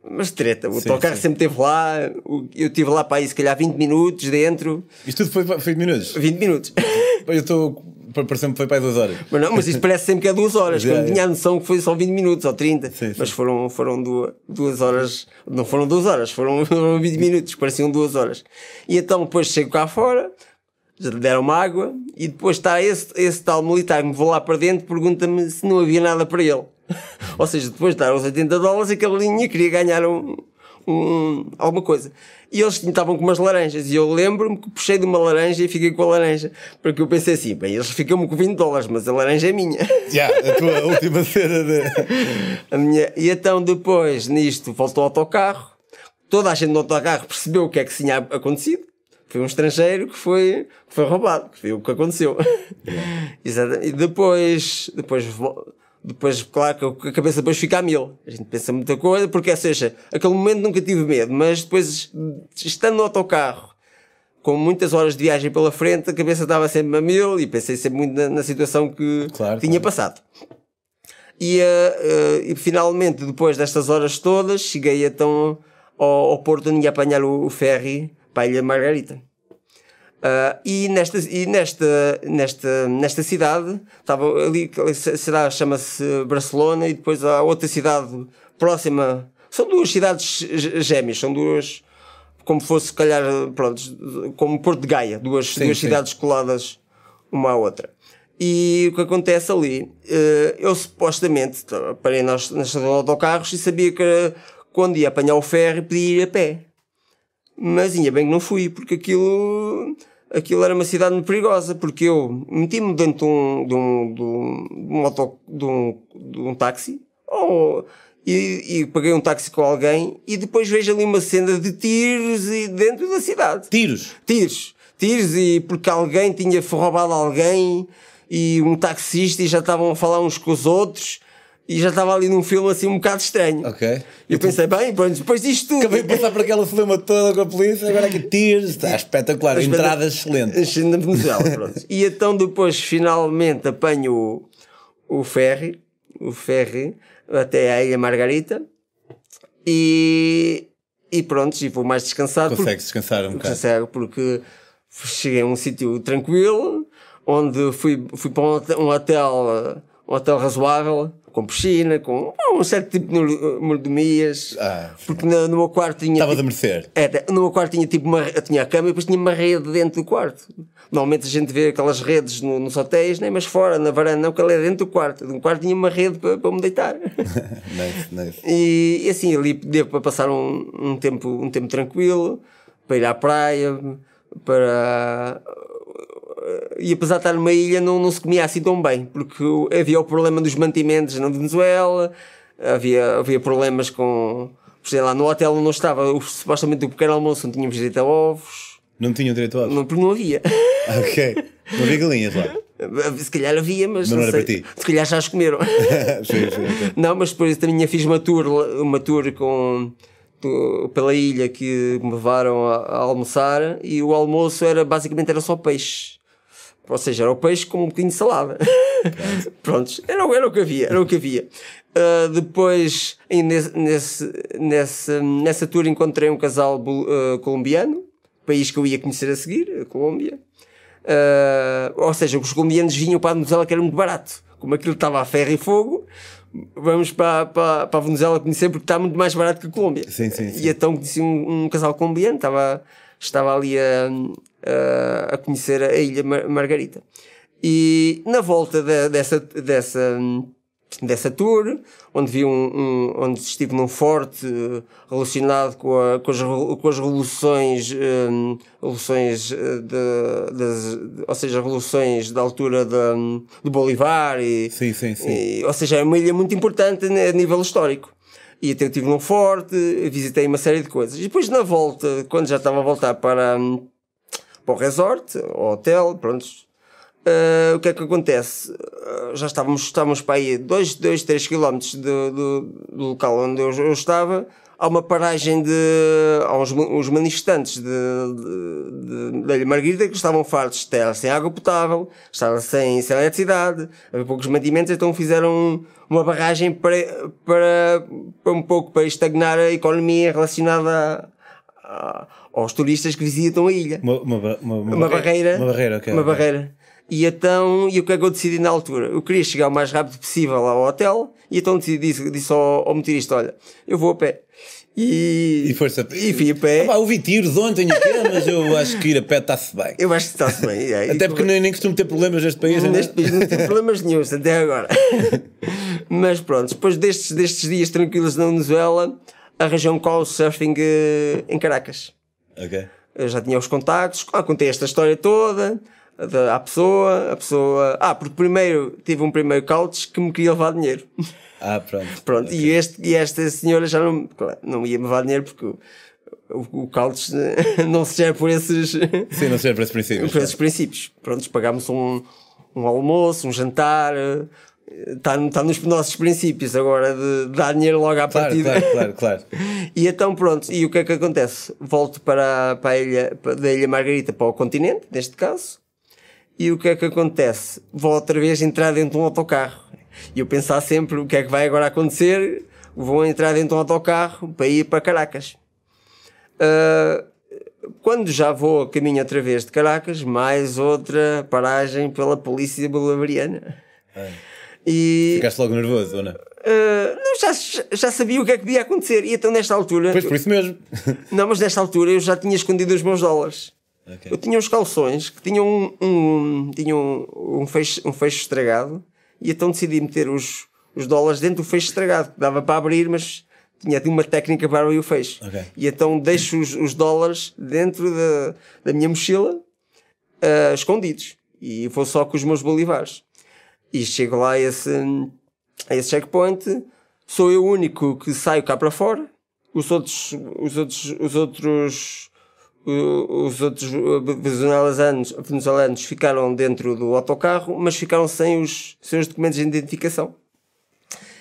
Speaker 2: Mas treta, o sim, autocarro sim. sempre esteve lá. Eu estive lá para aí, se calhar 20 minutos dentro.
Speaker 1: Isto tudo foi, foi 20 minutos?
Speaker 2: 20 minutos.
Speaker 1: Eu estou Parece-me que foi para duas horas.
Speaker 2: Mas não, mas isto parece sempre que é duas horas. Quando tinha a noção que foi só 20 minutos ou 30. Sim, mas sim. foram, foram duas, duas horas. Não foram duas horas, foram, [LAUGHS] foram 20 minutos, pareciam duas horas. E então depois chego cá fora, já lhe deram uma água, e depois está esse, esse tal militar que me vou lá para dentro, pergunta-me se não havia nada para ele. [LAUGHS] ou seja, depois de dar os 80 dólares, aquela linha queria ganhar um, um, alguma coisa. E eles estavam com umas laranjas. E eu lembro-me que puxei de uma laranja e fiquei com a laranja. Porque eu pensei assim, bem, eles ficam-me com 20 dólares, mas a laranja é minha. [LAUGHS]
Speaker 1: Yeah, a tua última cena de...
Speaker 2: a minha... E então depois, nisto, voltou ao autocarro. Toda a gente no autocarro percebeu o que é que tinha acontecido. Foi um estrangeiro que foi, que foi roubado, que foi o que aconteceu. Yeah. [LAUGHS] e depois, depois depois, claro que a cabeça depois fica a mil. A gente pensa muita coisa, porque, ou seja, aquele momento nunca tive medo, mas depois, estando no autocarro, com muitas horas de viagem pela frente, a cabeça estava sempre a mil e pensei sempre muito na, na situação que claro, tinha claro. passado. E, uh, uh, e, finalmente, depois destas horas todas, cheguei então ao, ao Porto onde ia apanhar o, o ferry para a Ilha Margarita. Uh, e nesta, e nesta, nesta, nesta cidade, estava ali, a cidade chama-se Barcelona e depois há outra cidade próxima. São duas cidades gêmeas, são duas, como fosse, se calhar, pronto, como Porto de Gaia, duas, sim, duas sim. cidades coladas uma à outra. E o que acontece ali, uh, eu supostamente parei na estação de autocarros e sabia que quando ia apanhar o ferro podia ir a pé. Mas ainda bem que não fui, porque aquilo aquilo era uma cidade muito perigosa, porque eu meti-me dentro de um, de um, de um, de um, auto, de um, de um táxi, ou, e, e, paguei um táxi com alguém, e depois vejo ali uma cena de tiros e dentro da cidade.
Speaker 1: Tiros?
Speaker 2: Tiros. Tiros, e porque alguém tinha roubado alguém, e um taxista, e já estavam a falar uns com os outros, e já estava ali num filme assim um bocado estranho.
Speaker 1: Ok.
Speaker 2: E eu pensei, bem, pronto, depois disto tudo.
Speaker 1: Acabei de passar por aquela filma toda com a polícia, agora aqui tiros, está [LAUGHS] espetacular, entrada excelente. [LAUGHS]
Speaker 2: Na Venezuela, pronto. e então depois finalmente apanho o, o ferry, o ferry, até à Ilha Margarita, e, e pronto, e vou mais descansado.
Speaker 1: Consegues descansar um bocado.
Speaker 2: Consegue, porque cheguei a um sítio tranquilo, onde fui, fui para um hotel, um hotel razoável, com piscina, com um certo tipo de mordomias. Ah, porque no, no meu quarto tinha.
Speaker 1: Estava
Speaker 2: tipo,
Speaker 1: a merecer.
Speaker 2: É, no meu quarto tinha tipo uma. Tinha a cama e depois tinha uma rede dentro do quarto. Normalmente a gente vê aquelas redes no, nos hotéis, nem mas fora, na varanda, não, que ela é dentro do quarto. No quarto tinha uma rede para, para me deitar. [LAUGHS] [LAUGHS]
Speaker 1: nice, nice.
Speaker 2: E, e, assim, ali deu para passar um, um, tempo, um tempo tranquilo, para ir à praia, para e apesar de estar numa ilha não, não se comia assim tão bem, porque havia o problema dos mantimentos na Venezuela, havia, havia problemas com. Sei lá, no hotel não estava, supostamente o pequeno almoço não tínhamos direito a ovos.
Speaker 1: Não tinham direito a ovos?
Speaker 2: Não, porque não havia.
Speaker 1: Ok. Não havia galinhas lá.
Speaker 2: Se calhar havia, mas,
Speaker 1: mas não, não era sei. para ti.
Speaker 2: Se calhar já as comeram. [LAUGHS] sim, sim, okay. Não, mas depois também fiz uma tour, uma tour com pela ilha que me levaram a, a, almoçar e o almoço era basicamente era só peixe. Ou seja, era o peixe com um bocadinho de salada. [LAUGHS] Prontos, era, era o que havia, era o que havia. Uh, depois, nesse, nesse, nessa, nessa tour encontrei um casal uh, colombiano, país que eu ia conhecer a seguir, a Colômbia. Uh, ou seja, os colombianos vinham para a Venezuela que era muito barato. Como aquilo estava a ferro e fogo, vamos para, para, para a Venezuela conhecer porque está muito mais barato que a Colômbia.
Speaker 1: Sim, sim, sim.
Speaker 2: E então conheci um, um casal colombiano, estava, estava ali a, a, a conhecer a Ilha Margarita. E na volta de, dessa, dessa, dessa tour, onde vi um, um, onde estive num forte relacionado com, a, com, as, com as revoluções, um, revoluções eh, de, das, ou seja, revoluções da altura de, de Bolivar e,
Speaker 1: sim, sim, sim.
Speaker 2: E, ou seja, é uma ilha muito importante a nível histórico. E até eu estive num forte, visitei uma série de coisas. E depois na volta, quando já estava a voltar para, para o resort, o hotel, pronto, Uh, o que é que acontece? Uh, já estávamos, estávamos para aí 2, 2 3 km do, do, do local onde eu, eu, estava. Há uma paragem de. Há uns, uns manifestantes de, de, de, Ilha Margarida que estavam fartos de estar sem água potável, estavam sem, sem eletricidade, havia poucos mantimentos, então fizeram uma barragem para, para, para um pouco para estagnar a economia relacionada a, a, aos turistas que visitam a ilha.
Speaker 1: Uma, uma, uma,
Speaker 2: uma barreira.
Speaker 1: Uma barreira, okay,
Speaker 2: Uma barreira. E então, e o que é que eu decidi na altura? Eu queria chegar o mais rápido possível ao hotel, e então decidi, disse, disse ao, ao motorista: Olha, eu vou a pé. E,
Speaker 1: e a
Speaker 2: pé. E fui a pé.
Speaker 1: Ah, ouvi tiros ontem aqui, mas eu acho que ir a pé está-se bem.
Speaker 2: Eu acho que está-se bem. É. [LAUGHS]
Speaker 1: Até porque nem, nem costumo ter problemas neste país.
Speaker 2: Neste país não tenho problemas nenhums, até agora. [LAUGHS] mas pronto, depois destes, destes dias tranquilos na Venezuela, arranjei um call surfing uh, em Caracas.
Speaker 1: Ok.
Speaker 2: Eu já tinha os contactos, ah, contei esta história toda à pessoa, a pessoa. Ah, porque primeiro tive um primeiro couch que me queria levar dinheiro. [LAUGHS]
Speaker 1: Ah, pronto.
Speaker 2: pronto, okay. e, este, e esta senhora já não, claro, não ia me levar dinheiro porque o, o, o couch [LAUGHS] não se gera por esses. [LAUGHS]
Speaker 1: Sim, não se gera por esses princípios.
Speaker 2: Por esses princípios. Pronto, pagámos um, um almoço, um jantar. Está, está nos nossos princípios agora de dar dinheiro logo à
Speaker 1: claro,
Speaker 2: partida.
Speaker 1: Claro, claro, claro. [LAUGHS]
Speaker 2: e então pronto, e o que é que acontece? Volto para, para a ilha, para, da Ilha Margarita para o continente, neste caso, e o que é que acontece? Vou outra vez entrar dentro de um autocarro. E eu pensar sempre o que é que vai agora acontecer. Vou entrar dentro de um autocarro para ir para Caracas. Uh, quando já vou a caminho outra vez de Caracas, mais outra paragem pela polícia bolivariana.
Speaker 1: É. E... Ficaste logo nervoso, ou não?
Speaker 2: Uh, não, já, já sabia o que é que ia acontecer. E então, nesta altura.
Speaker 1: Pois por isso mesmo. [LAUGHS]
Speaker 2: não, mas nesta altura eu já tinha escondido os meus dólares. Okay. Eu tinha uns calções que tinham um, um, tinham um, fecho, um fecho estragado e então decidi meter os, os dólares dentro do fecho estragado, que dava para abrir, mas tinha uma técnica para abrir o fecho.
Speaker 1: Okay.
Speaker 2: E então deixo os, os dólares dentro da, da minha mochila, uh, escondidos. E vou só com os meus bolivares. E chego lá a esse, a esse checkpoint, sou eu o único que saio cá para fora. Os outros, os outros, os outros os outros venezuelanos, venezuelanos ficaram dentro do autocarro, mas ficaram sem os seus documentos de identificação.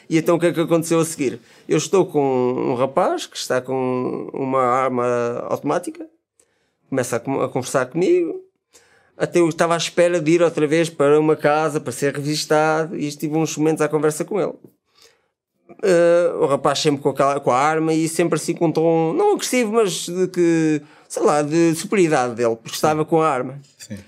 Speaker 2: E então o que é que aconteceu a seguir? Eu estou com um rapaz que está com uma arma automática, começa a, a conversar comigo, até eu estava à espera de ir outra vez para uma casa para ser revistado e estive uns momentos à conversa com ele. Uh, o rapaz sempre com, aquela, com a arma e sempre assim com um tom, não agressivo, mas de que sei lá, de superioridade dele, porque estava com a arma.
Speaker 1: Sim.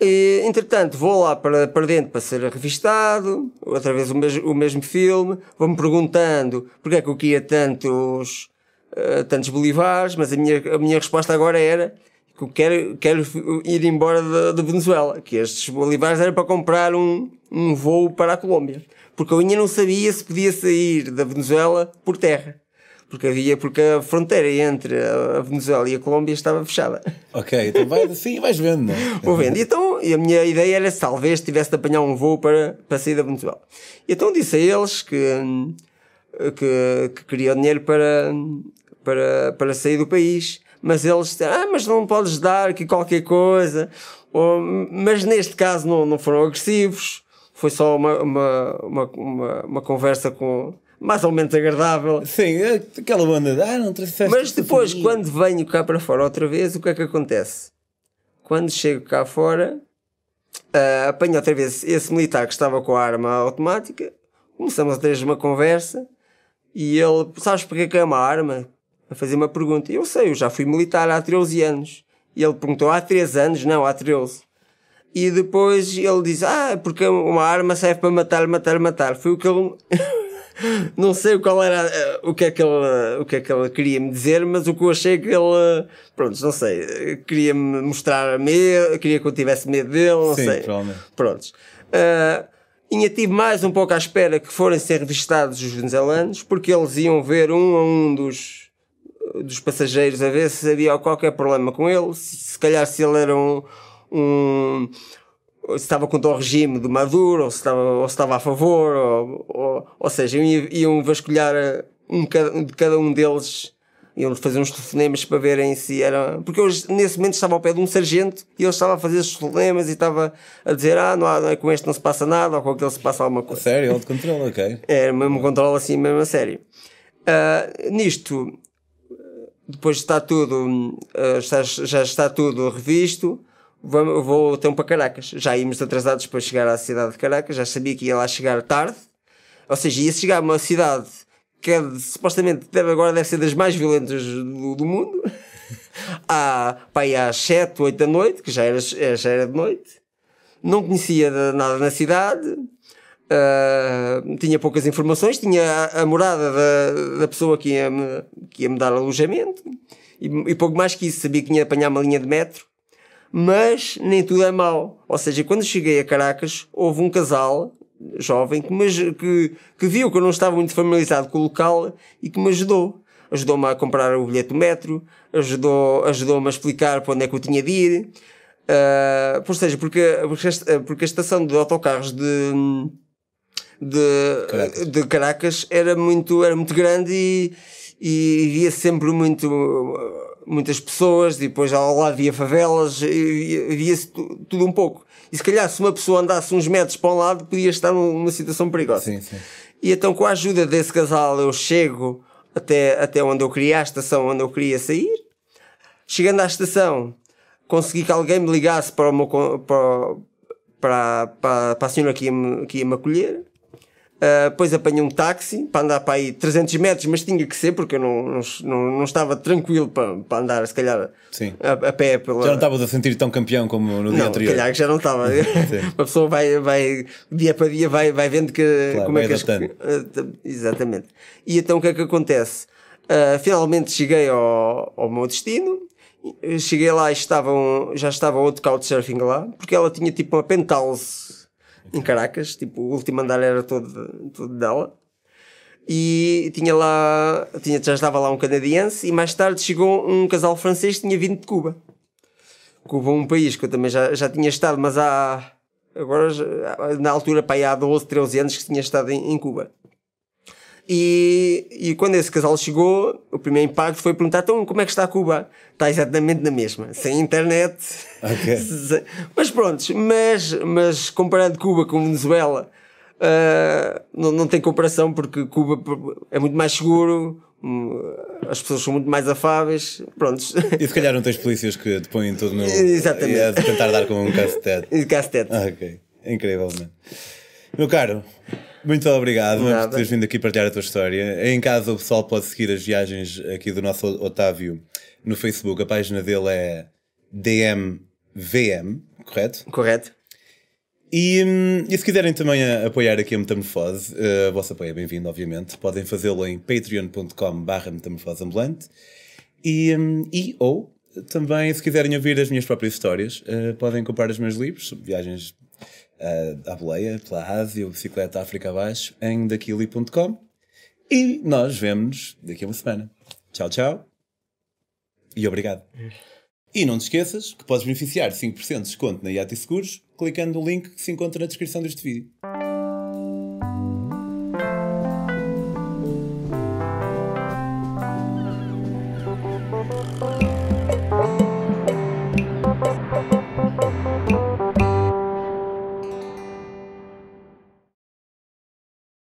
Speaker 2: E, entretanto, vou lá para, para dentro para ser revistado, outra vez o, mesmo, o mesmo filme, vou-me perguntando porque é que eu queria tantos, uh, tantos bolivares, mas a minha, a minha resposta agora era que eu quero, quero ir embora da Venezuela, que estes bolivares era para comprar um, um voo para a Colômbia. Porque eu ainda não sabia se podia sair da Venezuela por terra porque havia, porque a fronteira entre a Venezuela e a Colômbia estava fechada.
Speaker 1: Ok, então vai [LAUGHS] assim vais vendo, não é?
Speaker 2: Vou vendo. E então, e a minha ideia era se talvez tivesse de apanhar um voo para, para sair da Venezuela. E então disse a eles que, que, que queria dinheiro para, para, para sair do país. Mas eles disseram, ah, mas não podes dar aqui qualquer coisa. Ou, mas neste caso não, não foram agressivos. Foi só uma, uma, uma, uma, uma conversa com, mais ou menos agradável.
Speaker 1: Sim, é aquela banda de, ah, não
Speaker 2: Mas depois, quando venho cá para fora outra vez, o que é que acontece? Quando chego cá fora, uh, apanho outra vez esse militar que estava com a arma automática, começamos a ter uma conversa e ele, sabes porque é que é uma arma? A fazer uma pergunta. Eu sei, eu já fui militar há 13 anos. E ele perguntou, há 3 anos? Não, há 13. E depois ele diz, ah, porque uma arma serve para matar, matar, matar. Foi o que ele... [LAUGHS] não sei qual era eh, o que é que ele, o que é que ele queria me dizer, mas o que eu achei que ele, pronto, não sei, queria me mostrar medo, queria que eu tivesse medo dele, não
Speaker 1: Sim,
Speaker 2: sei.
Speaker 1: Provavelmente.
Speaker 2: Prontos. Uh, ainda tive mais um pouco à espera que forem ser revistados os venezuelanos, porque eles iam ver um a um dos, dos passageiros a ver se havia qualquer problema com ele, se, se calhar se ele era um, um se estava contra o regime do Maduro, ou se estava, ou se estava a favor, ou, ou, ou seja, iam vasculhar um de cada um deles Iam fazer uns telefonemas para verem se era. Porque eu nesse momento estava ao pé de um sargento e ele estava a fazer os telefonemas e estava a dizer: Ah, não há, é, com este não se passa nada ou com aquele se passa alguma coisa.
Speaker 1: Sério, ele de controle, ok.
Speaker 2: É, mesmo controle assim, mesmo a sério. Uh, nisto, depois está tudo, uh, está, já está tudo revisto, vou, vou então para Caracas. Já íamos atrasados para chegar à cidade de Caracas, já sabia que ia lá chegar tarde, ou seja, ia chegar a uma cidade que é, supostamente deve, agora deve ser das mais violentas do, do mundo, [LAUGHS] à, pá, às 7, 8 da noite, que já era, já era de noite, não conhecia nada na cidade, uh, tinha poucas informações, tinha a, a morada da, da pessoa que ia, -me, que ia me dar alojamento, e, e pouco mais que isso, sabia que ia apanhar uma linha de metro, mas nem tudo é mau. Ou seja, quando cheguei a Caracas, houve um casal jovem que, me, que, que viu que eu não estava muito familiarizado com o local e que me ajudou. Ajudou-me a comprar o bilhete do metro, ajudou-me ajudou a explicar para onde é que eu tinha de ir. Uh, ou seja, porque, porque a estação de autocarros de, de Caracas, de Caracas era, muito, era muito grande e, e via sempre muito muitas pessoas, e depois ao lado via favelas, via-se tudo um pouco. E se calhar se uma pessoa andasse uns metros para um lado, podia estar numa situação perigosa.
Speaker 1: Sim, sim.
Speaker 2: E então com a ajuda desse casal eu chego até, até onde eu queria, a estação onde eu queria sair. Chegando à estação, consegui que alguém me ligasse para, o meu, para, para, para, para a senhora que ia, me, que ia me acolher. Uh, depois apanhei um táxi para andar para aí 300 metros, mas tinha que ser porque eu não, não, não, estava tranquilo para, para andar, se calhar. A, a pé. Pela...
Speaker 1: Já não estavas a sentir tão campeão como no dia
Speaker 2: não,
Speaker 1: anterior?
Speaker 2: Se calhar que já não estava. [LAUGHS] Uma pessoa vai, vai, dia para dia, vai, vai vendo que,
Speaker 1: claro,
Speaker 2: como é que as... Exatamente. E então o que é que acontece? Uh, finalmente cheguei ao, ao meu destino. Cheguei lá e estavam, já estava outro couchsurfing lá, porque ela tinha tipo uma penthouse em Caracas, tipo, o último andar era todo, todo dela. E tinha lá, tinha, já estava lá um canadiense e mais tarde chegou um casal francês que tinha vindo de Cuba. Cuba é um país que eu também já, já tinha estado, mas há, agora, na altura, para aí há 12, 13 anos que tinha estado em, em Cuba. E, e quando esse casal chegou, o primeiro impacto foi perguntar: então, como é que está Cuba? Está exatamente na mesma, sem internet.
Speaker 1: Okay. [LAUGHS]
Speaker 2: mas pronto, mas, mas comparando Cuba com Venezuela, uh, não, não tem comparação porque Cuba é muito mais seguro, hum, as pessoas são muito mais afáveis. Prontos.
Speaker 1: E se calhar não tens polícias que te põem tudo no.
Speaker 2: Exatamente.
Speaker 1: E a tentar dar com um cacetete. [LAUGHS]
Speaker 2: cacetete.
Speaker 1: Ah, ok, incrivelmente. Meu caro, muito obrigado por teres vindo aqui partilhar a tua história. Em casa o pessoal pode seguir as viagens aqui do nosso Otávio no Facebook. A página dele é DMVM, correto?
Speaker 2: Correto.
Speaker 1: E, hum, e se quiserem também apoiar aqui a Metamorfose, uh, o vosso apoio é bem-vindo, obviamente. Podem fazê-lo em patreon.com.br metamorfoseambulante. E, um, e ou também, se quiserem ouvir as minhas próprias histórias, uh, podem comprar os meus livros viagens à boleia, pela Ásia, ou bicicleta África abaixo, em daquili.com. E nós vemos daqui a uma semana. Tchau, tchau. E obrigado. E não te esqueças que podes beneficiar de 5% de desconto na IAT Seguros clicando no link que se encontra na descrição deste vídeo.